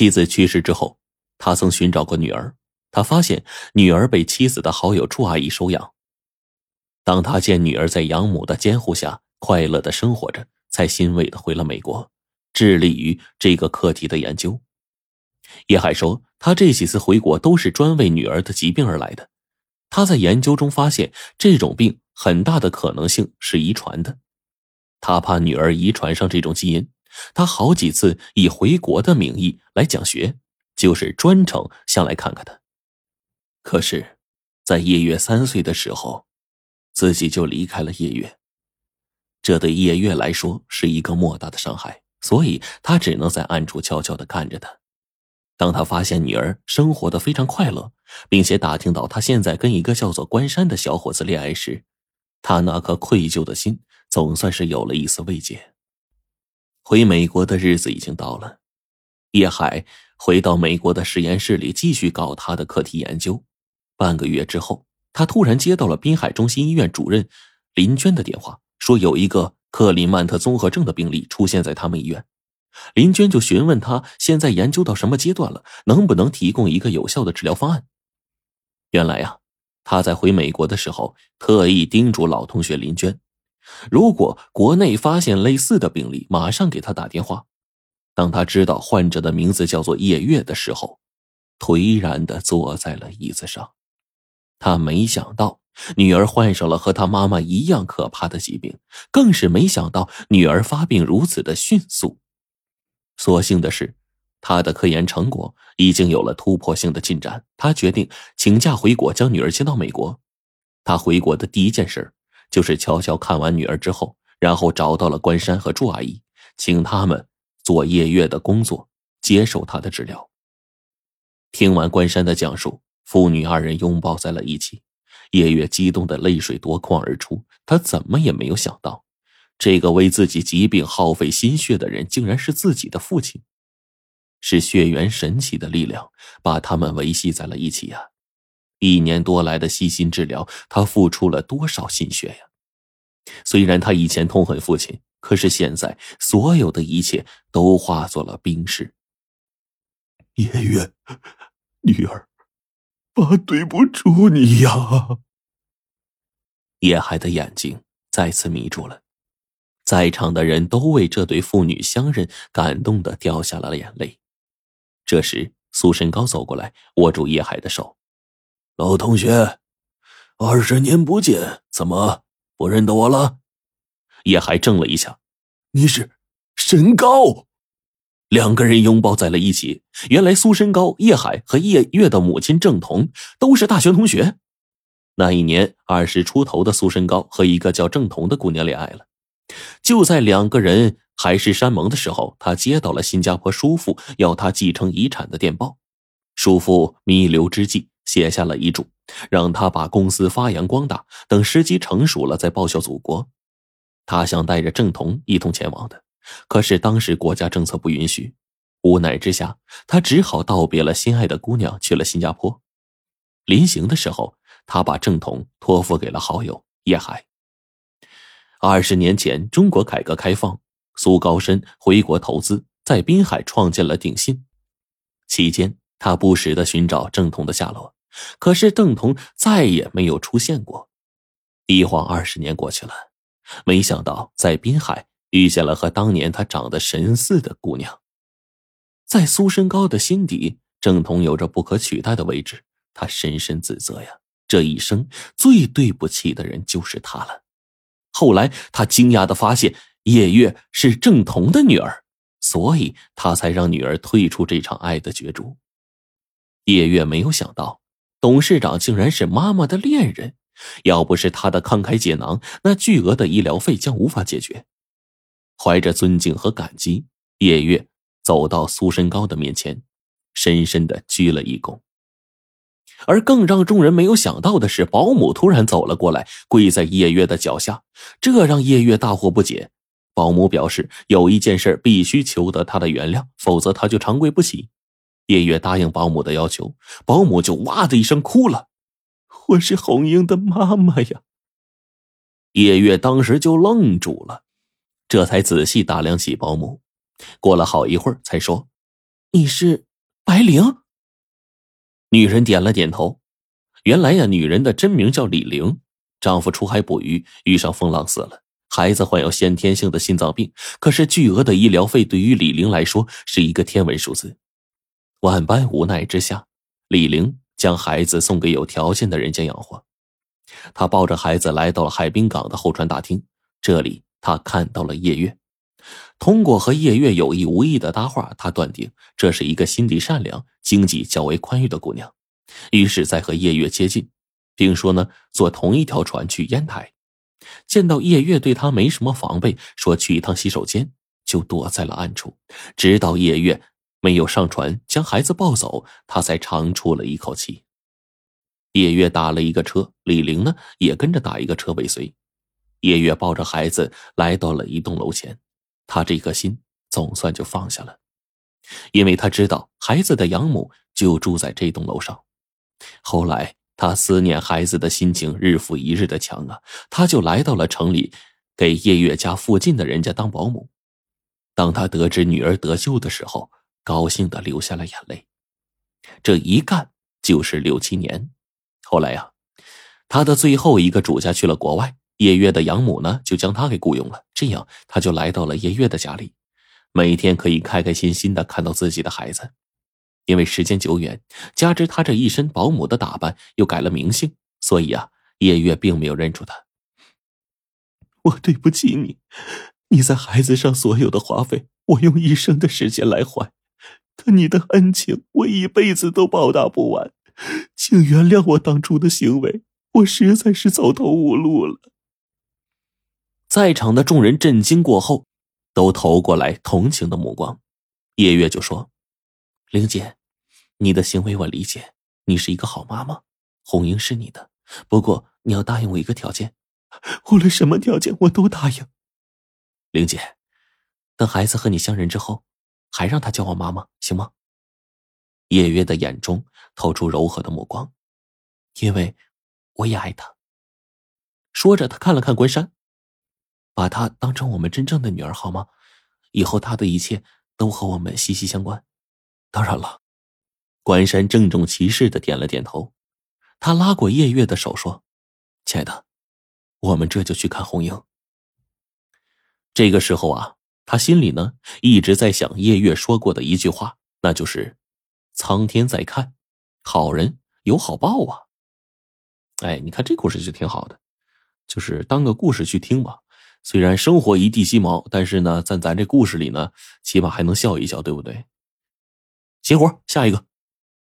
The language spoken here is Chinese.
妻子去世之后，他曾寻找过女儿，他发现女儿被妻子的好友朱阿姨收养。当他见女儿在养母的监护下快乐的生活着，才欣慰的回了美国，致力于这个课题的研究。叶海说，他这几次回国都是专为女儿的疾病而来的。他在研究中发现，这种病很大的可能性是遗传的。他怕女儿遗传上这种基因，他好几次以回国的名义来讲学，就是专程想来看看他。可是，在叶月三岁的时候，自己就离开了叶月。这对叶月来说是一个莫大的伤害，所以他只能在暗处悄悄的看着他。当他发现女儿生活的非常快乐，并且打听到他现在跟一个叫做关山的小伙子恋爱时，他那颗愧疚的心总算是有了一丝慰藉。回美国的日子已经到了，叶海回到美国的实验室里继续搞他的课题研究。半个月之后，他突然接到了滨海中心医院主任林娟的电话，说有一个克里曼特综合症的病例出现在他们医院。林娟就询问他现在研究到什么阶段了，能不能提供一个有效的治疗方案？原来呀，他在回美国的时候特意叮嘱老同学林娟，如果国内发现类似的病例，马上给他打电话。当他知道患者的名字叫做叶月的时候，颓然的坐在了椅子上。他没想到女儿患上了和他妈妈一样可怕的疾病，更是没想到女儿发病如此的迅速。所幸的是，他的科研成果已经有了突破性的进展。他决定请假回国，将女儿接到美国。他回国的第一件事就是悄悄看完女儿之后，然后找到了关山和朱阿姨，请他们做夜月的工作，接受他的治疗。听完关山的讲述，父女二人拥抱在了一起。夜月激动的泪水夺眶而出，他怎么也没有想到。这个为自己疾病耗费心血的人，竟然是自己的父亲，是血缘神奇的力量把他们维系在了一起呀！一年多来的悉心治疗，他付出了多少心血呀？虽然他以前痛恨父亲，可是现在所有的一切都化作了冰释。叶月，女儿，爸对不住你呀！叶海的眼睛再次迷住了。在场的人都为这对父女相认感动的掉下了眼泪。这时，苏神高走过来，握住叶海的手：“老同学，二十年不见，怎么不认得我了？”叶海怔了一下：“你是神高？”两个人拥抱在了一起。原来，苏身高、叶海和叶月的母亲郑彤都是大学同学。那一年，二十出头的苏身高和一个叫郑彤的姑娘恋爱了。就在两个人海誓山盟的时候，他接到了新加坡叔父要他继承遗产的电报。叔父弥留之际写下了遗嘱，让他把公司发扬光大，等时机成熟了再报效祖国。他想带着郑彤一同前往的，可是当时国家政策不允许。无奈之下，他只好道别了心爱的姑娘，去了新加坡。临行的时候，他把郑彤托付给了好友叶海。二十年前，中国改革开放，苏高深回国投资，在滨海创建了鼎信。期间，他不时的寻找郑彤的下落，可是郑彤再也没有出现过。一晃二十年过去了，没想到在滨海遇见了和当年他长得神似的姑娘。在苏身高的心底，郑彤有着不可取代的位置。他深深自责呀，这一生最对不起的人就是他了。后来，他惊讶的发现叶月是郑彤的女儿，所以他才让女儿退出这场爱的角逐。叶月没有想到，董事长竟然是妈妈的恋人。要不是他的慷慨解囊，那巨额的医疗费将无法解决。怀着尊敬和感激，叶月走到苏身高的面前，深深的鞠了一躬。而更让众人没有想到的是，保姆突然走了过来，跪在叶月的脚下，这让叶月大惑不解。保姆表示，有一件事必须求得他的原谅，否则他就长跪不起。叶月答应保姆的要求，保姆就哇的一声哭了：“我是红英的妈妈呀！”叶月当时就愣住了，这才仔细打量起保姆，过了好一会儿才说：“你是白灵。女人点了点头。原来呀，女人的真名叫李玲，丈夫出海捕鱼，遇上风浪死了，孩子患有先天性的心脏病。可是巨额的医疗费对于李玲来说是一个天文数字。万般无奈之下，李玲将孩子送给有条件的人家养活。她抱着孩子来到了海滨港的候船大厅，这里她看到了叶月。通过和叶月有意无意的搭话，她断定这是一个心地善良、经济较为宽裕的姑娘。于是，在和叶月接近，并说呢，坐同一条船去烟台。见到叶月对他没什么防备，说去一趟洗手间，就躲在了暗处。直到叶月没有上船，将孩子抱走，他才长出了一口气。叶月打了一个车，李玲呢也跟着打一个车尾随。叶月抱着孩子来到了一栋楼前，他这颗心总算就放下了，因为他知道孩子的养母就住在这栋楼上。后来，他思念孩子的心情日复一日的强啊，他就来到了城里，给叶月家附近的人家当保姆。当他得知女儿得救的时候，高兴的流下了眼泪。这一干就是六七年。后来呀，他的最后一个主家去了国外，叶月的养母呢就将他给雇佣了，这样他就来到了叶月的家里，每天可以开开心心的看到自己的孩子。因为时间久远，加之他这一身保姆的打扮，又改了名姓，所以啊，叶月并没有认出他。我对不起你，你在孩子上所有的花费，我用一生的时间来还，你的恩情，我一辈子都报答不完，请原谅我当初的行为，我实在是走投无路了。在场的众人震惊过后，都投过来同情的目光，叶月就说。玲姐，你的行为我理解，你是一个好妈妈，红英是你的，不过你要答应我一个条件，无论什么条件我都答应。玲姐，等孩子和你相认之后，还让他叫我妈妈，行吗？叶月的眼中透出柔和的目光，因为我也爱她。说着，他看了看关山，把她当成我们真正的女儿，好吗？以后她的一切都和我们息息相关。当然了，关山郑重其事的点了点头。他拉过叶月的手说：“亲爱的，我们这就去看红英。”这个时候啊，他心里呢一直在想叶月说过的一句话，那就是“苍天在看，好人有好报啊。”哎，你看这故事就挺好的，就是当个故事去听吧。虽然生活一地鸡毛，但是呢，在咱这故事里呢，起码还能笑一笑，对不对？齐活，下一个。